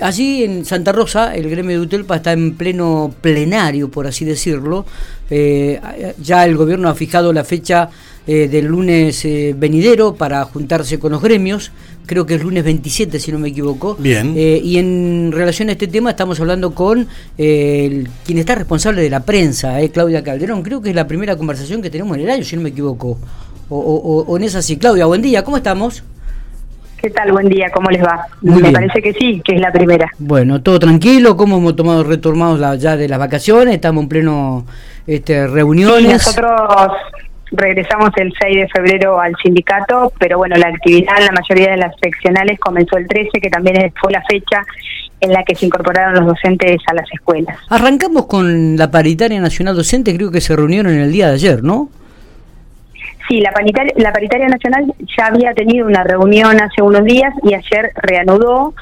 Allí en Santa Rosa, el gremio de Utelpa está en pleno plenario, por así decirlo. Eh, ya el gobierno ha fijado la fecha eh, del lunes eh, venidero para juntarse con los gremios. Creo que es lunes 27, si no me equivoco. Bien. y en relación a este tema estamos hablando con quien está responsable de la prensa, Claudia Calderón. Creo que es la primera conversación que tenemos en el año, si no me equivoco. O, o en esa sí. Claudia, buen día, ¿cómo estamos? ¿Qué tal? Buen día, ¿cómo les va? Me parece que sí, que es la primera. Bueno, todo tranquilo, ¿cómo hemos tomado retornados ya de las vacaciones? Estamos en pleno este, reuniones. nosotros regresamos el 6 de febrero al sindicato, pero bueno, la actividad en la mayoría de las seccionales comenzó el 13, que también fue la fecha en la que se incorporaron los docentes a las escuelas. Arrancamos con la paritaria nacional docente, creo que se reunieron en el día de ayer, ¿no? Sí, la paritaria, la paritaria nacional ya había tenido una reunión hace unos días y ayer reanudó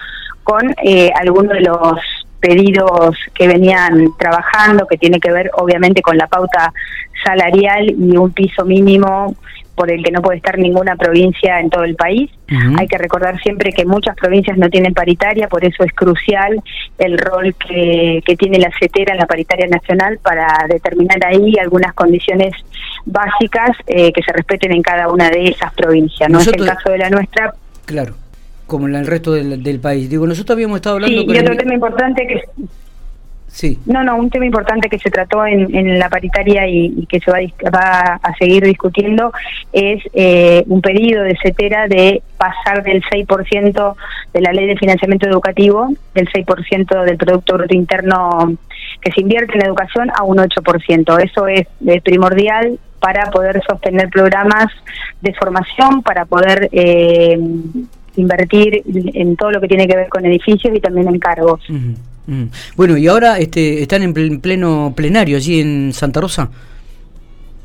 con eh, algunos de los pedidos que venían trabajando, que tiene que ver obviamente con la pauta salarial y un piso mínimo por el que no puede estar ninguna provincia en todo el país. Hay que recordar siempre que muchas provincias no tienen paritaria, por eso es crucial el rol que, tiene la CETERA en la paritaria nacional para determinar ahí algunas condiciones básicas eh, que se respeten en cada una de esas provincias. No es el caso de la nuestra. Claro como en el resto del, país. Digo, nosotros habíamos estado hablando sí, y otro tema importante que Sí. No, no, un tema importante que se trató en, la paritaria y, que se va, va, a seguir discutiendo es eh, un pedido de CETERA de pasar del 6% de la ley de financiamiento educativo, del 6% del Producto Bruto Interno que se invierte en educación, a un 8%. Eso es, primordial para poder sostener programas de formación, para poder... Eh, invertir en todo lo que tiene que ver con edificios y también en cargos. Bueno, y ahora este, están en pleno plenario allí en Santa Rosa.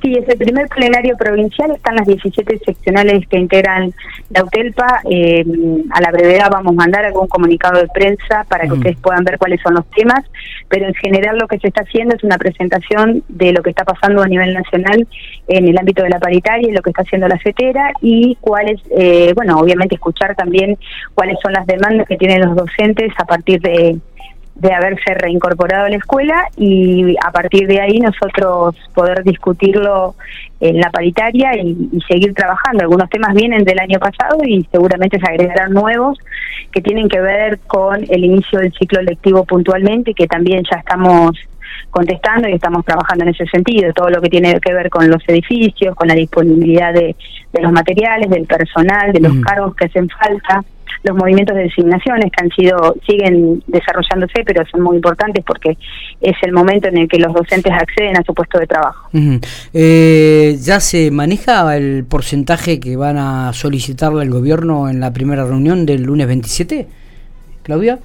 Sí, es el primer plenario provincial, están las 17 seccionales que integran la UTELPA. Eh, a la brevedad vamos a mandar algún comunicado de prensa para que ustedes puedan ver cuáles son los temas, pero en general lo que se está haciendo es una presentación de lo que está pasando a nivel nacional en el ámbito de la paritaria y lo que está haciendo la CETERA y cuáles, eh, bueno, obviamente escuchar también cuáles son las demandas que tienen los docentes a partir de de haberse reincorporado a la escuela y a partir de ahí nosotros poder discutirlo en la paritaria y, seguir trabajando. Algunos temas vienen del año pasado y seguramente se agregarán nuevos que tienen que ver con el inicio del ciclo lectivo puntualmente, que también ya estamos contestando y estamos trabajando en ese sentido, todo lo que tiene que ver con los edificios, con la disponibilidad de, los materiales, del personal, de los cargos que hacen falta los movimientos de designaciones que han sido siguen desarrollándose pero son muy importantes porque es el momento en el que los docentes acceden a su puesto de trabajo. Eh, ya se maneja el porcentaje que van a solicitarle al gobierno en la primera reunión del lunes 27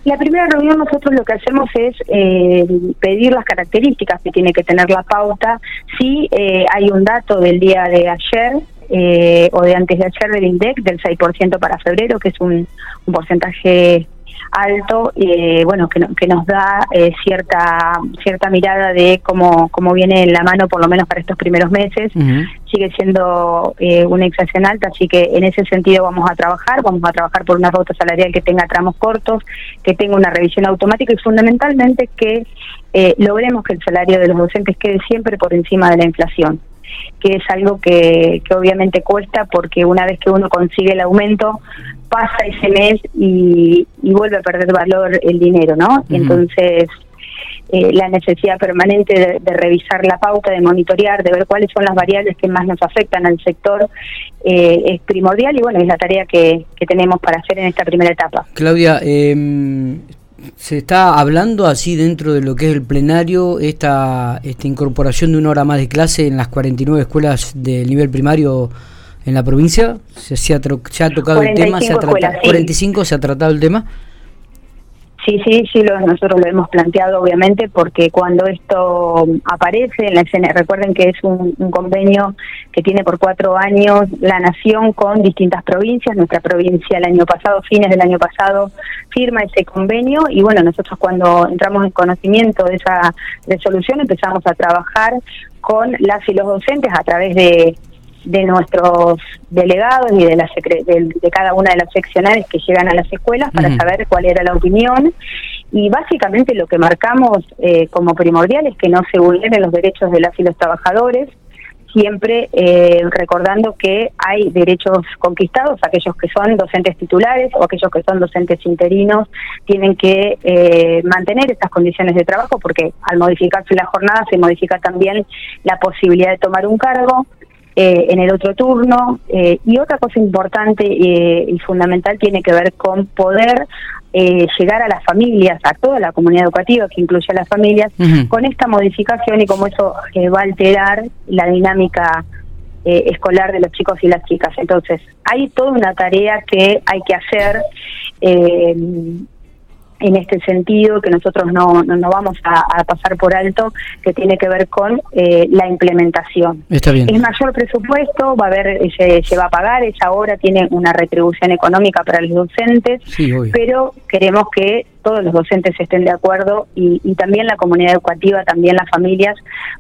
La primera reunión nosotros lo que hacemos es eh, pedir las características que tiene que tener la pauta. Si eh, hay un dato del día de ayer eh, o de antes de ayer del INDEC del 6% para febrero, que es un, porcentaje alto, eh, bueno, que, que nos da eh, cierta cierta mirada de cómo, cómo viene la mano, por lo menos para estos primeros meses. Sigue siendo eh, una inflación alta, así que en ese sentido vamos a trabajar, vamos a trabajar por una ruta salarial que tenga tramos cortos, que tenga una revisión automática y fundamentalmente que eh, logremos que el salario de los docentes quede siempre por encima de la inflación que es algo que, que obviamente cuesta porque una vez que uno consigue el aumento pasa ese mes y, vuelve a perder valor el dinero, ¿no? Entonces, eh, la necesidad permanente de, revisar la pauta, de monitorear, de ver cuáles son las variables que más nos afectan al sector, eh, es primordial y bueno, es la tarea que, que tenemos para hacer en esta primera etapa. Claudia, eh, se está hablando así dentro de lo que es el plenario, esta, esta incorporación de una hora más de clase en las 49 escuelas del nivel primario en la provincia. ¿Se, se, ha, tocado el tema? ¿Se ha tratado, 45 se ha tratado el tema? Sí, sí, sí, lo, nosotros lo hemos planteado obviamente porque cuando esto aparece en la escena, recuerden que es un, convenio que tiene por cuatro años la nación con distintas provincias, nuestra provincia el año pasado, fines del año pasado, firma ese convenio y bueno, nosotros cuando entramos en conocimiento de esa resolución empezamos a trabajar con las y los docentes a través de de nuestros delegados y de, la de, cada una de las seccionales que llegan a las escuelas para saber cuál era la opinión y básicamente lo que marcamos eh, como primordial es que no se vulneren los derechos de las y los trabajadores, siempre eh, recordando que hay derechos conquistados, aquellos que son docentes titulares o aquellos que son docentes interinos tienen que eh, mantener estas condiciones de trabajo porque al modificarse la jornada se modifica también la posibilidad de tomar un cargo. Eh, en el otro turno. y otra cosa importante y fundamental tiene que ver con poder eh, llegar a las familias, a toda la comunidad educativa que incluye a las familias, con esta modificación y como eso eh, va a alterar la dinámica eh, escolar de los chicos y las chicas. Entonces, hay toda una tarea que hay que hacer en este sentido que nosotros no, no, vamos a, pasar por alto, que tiene que ver con eh, la implementación. Está bien. Es mayor presupuesto, va a haber, se, se, va a pagar, esa obra tiene una retribución económica para los docentes, pero queremos que todos los docentes estén de acuerdo y, también la comunidad educativa, también las familias,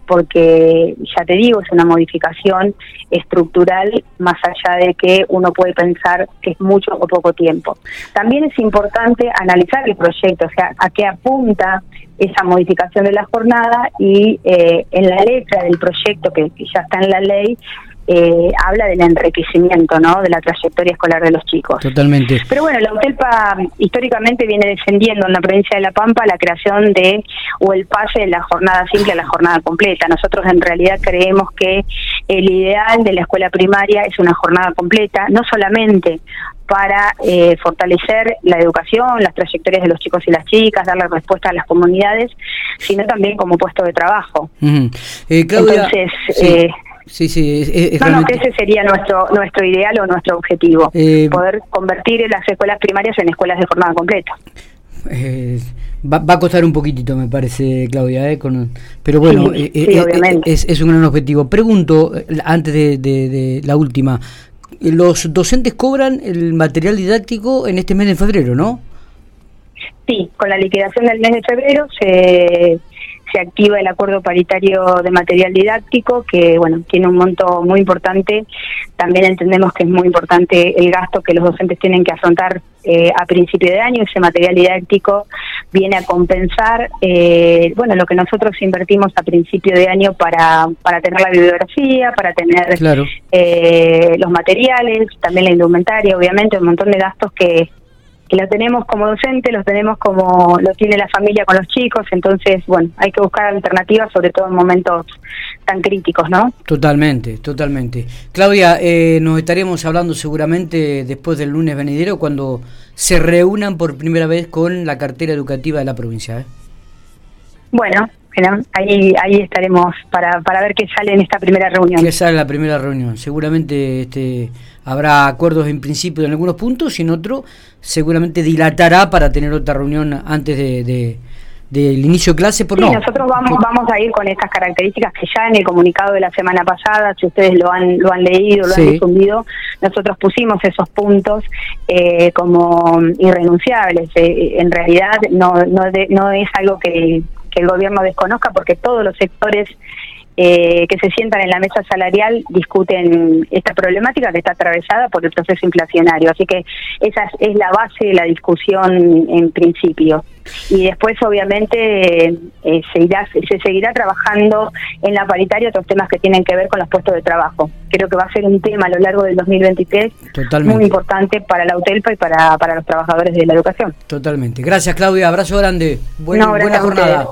porque ya te digo, es una modificación estructural más allá de que uno puede pensar que es mucho o poco tiempo. También es importante analizar el proyecto, o sea, a qué apunta esa modificación de la jornada y eh, en la letra del proyecto que ya está en la ley, eh, habla del enriquecimiento ¿no? de la trayectoria escolar de los chicos. Totalmente. Pero bueno, la UTELPA históricamente viene defendiendo en la provincia de La Pampa la creación de o el pase de la jornada simple a la jornada completa. Nosotros en realidad creemos que el ideal de la escuela primaria es una jornada completa, no solamente para eh, fortalecer la educación, las trayectorias de los chicos y las chicas, darle respuesta a las comunidades, sino también como puesto de trabajo. Eh, Entonces, eh, Sí, sí, es, no, que ese sería nuestro nuestro ideal o nuestro objetivo, eh, poder convertir las escuelas primarias en escuelas de jornada completa. Eh, va, a costar un poquitito, me parece, Claudia, eh, pero bueno, es, un gran objetivo. Pregunto, antes de, la última, los docentes cobran el material didáctico en este mes de febrero, ¿no? Sí, con la liquidación del mes de febrero se se activa el acuerdo paritario de material didáctico, que bueno, tiene un monto muy importante. También entendemos que es muy importante el gasto que los docentes tienen que afrontar eh, a principio de año. Ese material didáctico viene a compensar eh, bueno lo que nosotros invertimos a principio de año para, para tener la bibliografía, para tener eh, los materiales, también la indumentaria, obviamente, un montón de gastos que lo tenemos como docente, lo tenemos como lo tiene la familia con los chicos, entonces, bueno, hay que buscar alternativas, sobre todo en momentos tan críticos, ¿no? Totalmente, totalmente. Claudia, eh, nos estaremos hablando seguramente después del lunes venidero cuando se reúnan por primera vez con la cartera educativa de la provincia. ¿eh? Bueno, ahí ahí estaremos para, para ver qué sale en esta primera reunión. ¿Qué sale en la primera reunión? Seguramente este habrá acuerdos en principio en algunos puntos y en otro seguramente dilatará para tener otra reunión antes de, del inicio de clase por sí, nosotros vamos vamos a ir con estas características que ya en el comunicado de la semana pasada si ustedes lo han lo han leído lo han difundido nosotros pusimos esos puntos eh, como irrenunciables. Eh, en realidad no no, no es algo que que el gobierno desconozca porque todos los sectores eh, que se sientan en la mesa salarial discuten esta problemática que está atravesada por el proceso inflacionario. Así que esa es la base de la discusión en principio. Y después, obviamente, eh, se, irá, se seguirá trabajando en la paritaria otros temas que tienen que ver con los puestos de trabajo. Creo que va a ser un tema a lo largo del 2023 muy importante para la UTELPA y para, para los trabajadores de la educación. Totalmente. Gracias, Claudia. Abrazo grande. buena jornada.